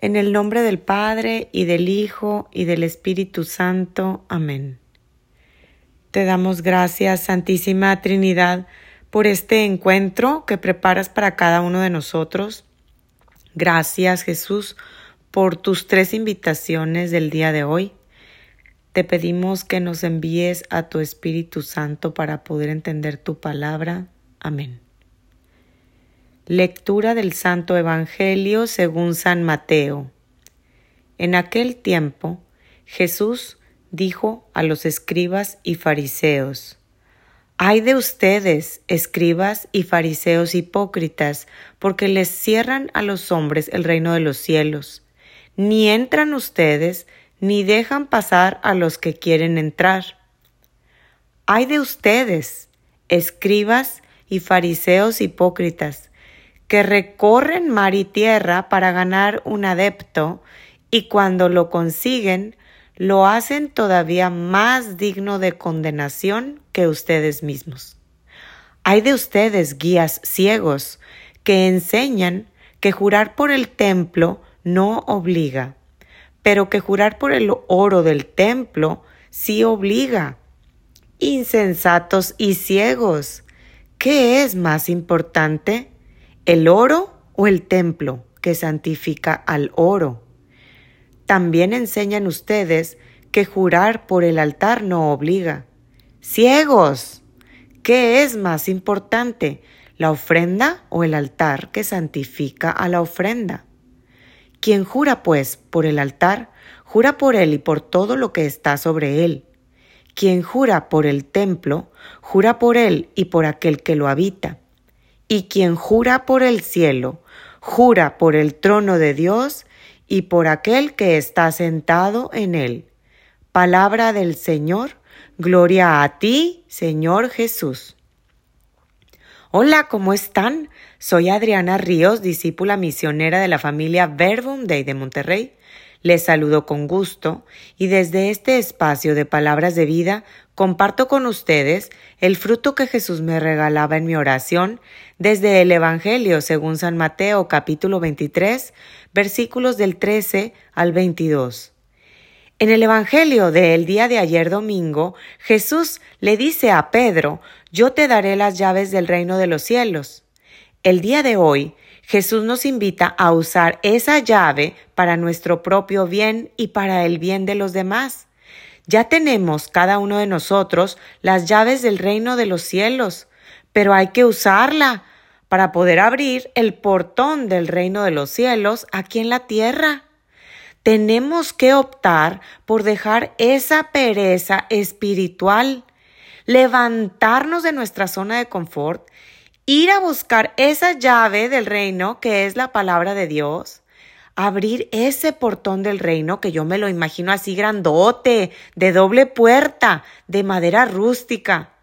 En el nombre del Padre y del Hijo y del Espíritu Santo. Amén. Te damos gracias, Santísima Trinidad, por este encuentro que preparas para cada uno de nosotros. Gracias, Jesús, por tus tres invitaciones del día de hoy. Te pedimos que nos envíes a tu Espíritu Santo para poder entender tu palabra. Amén. Lectura del Santo Evangelio según San Mateo. En aquel tiempo Jesús dijo a los escribas y fariseos, Ay de ustedes, escribas y fariseos hipócritas, porque les cierran a los hombres el reino de los cielos. Ni entran ustedes, ni dejan pasar a los que quieren entrar. Ay de ustedes, escribas y fariseos hipócritas, que recorren mar y tierra para ganar un adepto y cuando lo consiguen, lo hacen todavía más digno de condenación que ustedes mismos. Hay de ustedes guías ciegos que enseñan que jurar por el templo no obliga, pero que jurar por el oro del templo sí obliga. Insensatos y ciegos, ¿qué es más importante? El oro o el templo que santifica al oro. También enseñan ustedes que jurar por el altar no obliga. Ciegos, ¿qué es más importante, la ofrenda o el altar que santifica a la ofrenda? Quien jura, pues, por el altar, jura por él y por todo lo que está sobre él. Quien jura por el templo, jura por él y por aquel que lo habita. Y quien jura por el cielo, jura por el trono de Dios y por aquel que está sentado en él. Palabra del Señor, gloria a ti, Señor Jesús. Hola, ¿cómo están? Soy Adriana Ríos, discípula misionera de la familia Verbum Day de Monterrey. Les saludo con gusto y desde este espacio de palabras de vida comparto con ustedes el fruto que Jesús me regalaba en mi oración desde el Evangelio según San Mateo capítulo 23 versículos del 13 al 22. En el Evangelio del día de ayer domingo, Jesús le dice a Pedro, yo te daré las llaves del reino de los cielos. El día de hoy, Jesús nos invita a usar esa llave para nuestro propio bien y para el bien de los demás. Ya tenemos cada uno de nosotros las llaves del reino de los cielos, pero hay que usarla para poder abrir el portón del reino de los cielos aquí en la tierra. Tenemos que optar por dejar esa pereza espiritual, levantarnos de nuestra zona de confort ir a buscar esa llave del reino que es la palabra de Dios, abrir ese portón del reino que yo me lo imagino así grandote, de doble puerta, de madera rústica.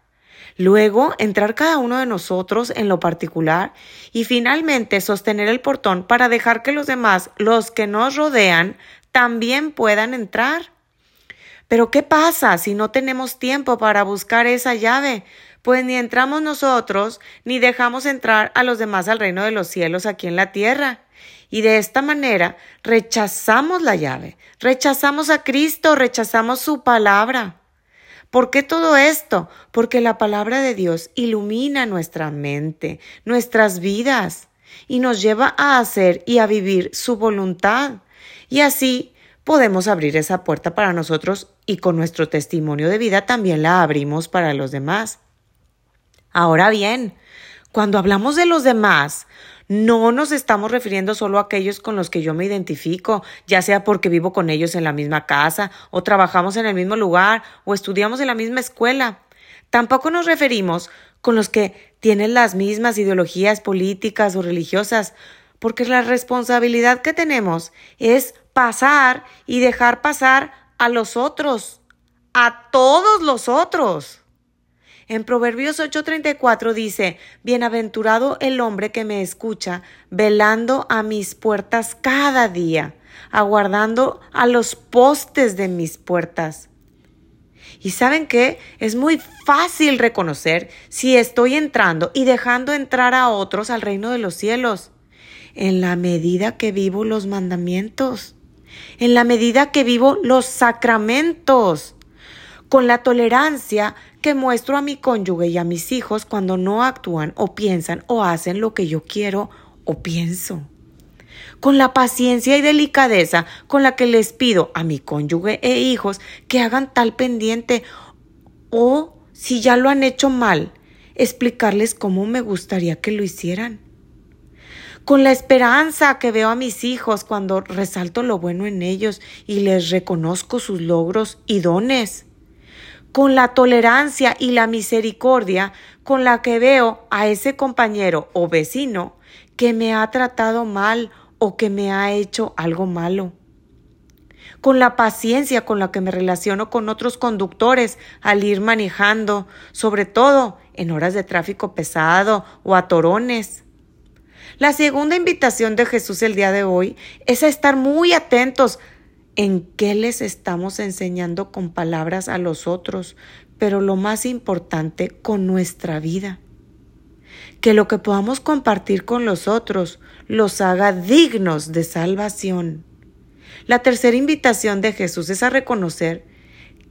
Luego entrar cada uno de nosotros en lo particular y finalmente sostener el portón para dejar que los demás, los que nos rodean, también puedan entrar. Pero ¿qué pasa si no tenemos tiempo para buscar esa llave? pues ni entramos nosotros, ni dejamos entrar a los demás al reino de los cielos aquí en la tierra. Y de esta manera rechazamos la llave, rechazamos a Cristo, rechazamos su palabra. ¿Por qué todo esto? Porque la palabra de Dios ilumina nuestra mente, nuestras vidas, y nos lleva a hacer y a vivir su voluntad. Y así podemos abrir esa puerta para nosotros y con nuestro testimonio de vida también la abrimos para los demás. Ahora bien, cuando hablamos de los demás, no nos estamos refiriendo solo a aquellos con los que yo me identifico, ya sea porque vivo con ellos en la misma casa, o trabajamos en el mismo lugar, o estudiamos en la misma escuela. Tampoco nos referimos con los que tienen las mismas ideologías políticas o religiosas, porque la responsabilidad que tenemos es pasar y dejar pasar a los otros, a todos los otros. En Proverbios 8:34 dice, Bienaventurado el hombre que me escucha, velando a mis puertas cada día, aguardando a los postes de mis puertas. Y saben qué? Es muy fácil reconocer si estoy entrando y dejando entrar a otros al reino de los cielos. en la medida que vivo los mandamientos, en la medida que vivo los sacramentos, con la tolerancia que muestro a mi cónyuge y a mis hijos cuando no actúan o piensan o hacen lo que yo quiero o pienso con la paciencia y delicadeza con la que les pido a mi cónyuge e hijos que hagan tal pendiente o, si ya lo han hecho mal, explicarles cómo me gustaría que lo hicieran. Con la esperanza que veo a mis hijos cuando resalto lo bueno en ellos y les reconozco sus logros y dones. Con la tolerancia y la misericordia con la que veo a ese compañero o vecino que me ha tratado mal o que me ha hecho algo malo. Con la paciencia con la que me relaciono con otros conductores al ir manejando, sobre todo en horas de tráfico pesado o a torones. La segunda invitación de Jesús el día de hoy es a estar muy atentos en qué les estamos enseñando con palabras a los otros, pero lo más importante, con nuestra vida que lo que podamos compartir con los otros los haga dignos de salvación. La tercera invitación de Jesús es a reconocer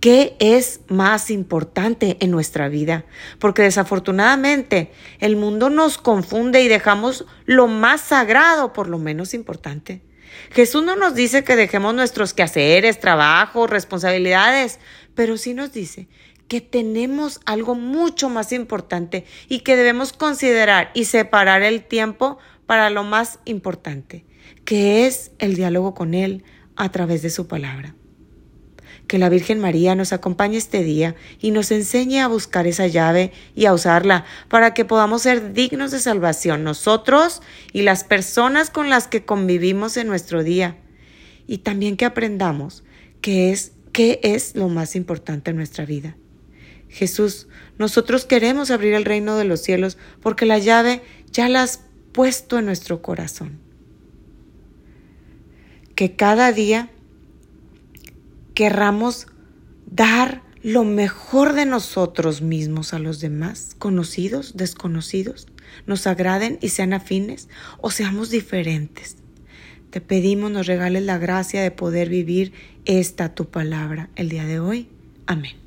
qué es más importante en nuestra vida, porque desafortunadamente el mundo nos confunde y dejamos lo más sagrado por lo menos importante. Jesús no nos dice que dejemos nuestros quehaceres, trabajos, responsabilidades, pero sí nos dice que tenemos algo mucho más importante y que debemos considerar y separar el tiempo para lo más importante, que es el diálogo con Él a través de su palabra. Que la Virgen María nos acompañe este día y nos enseñe a buscar esa llave y a usarla para que podamos ser dignos de salvación nosotros y las personas con las que convivimos en nuestro día. Y también que aprendamos qué es, qué es lo más importante en nuestra vida. Jesús, nosotros queremos abrir el reino de los cielos porque la llave ya la has puesto en nuestro corazón. Que cada día querramos dar lo mejor de nosotros mismos a los demás, conocidos, desconocidos, nos agraden y sean afines o seamos diferentes. Te pedimos nos regales la gracia de poder vivir esta tu palabra el día de hoy. Amén.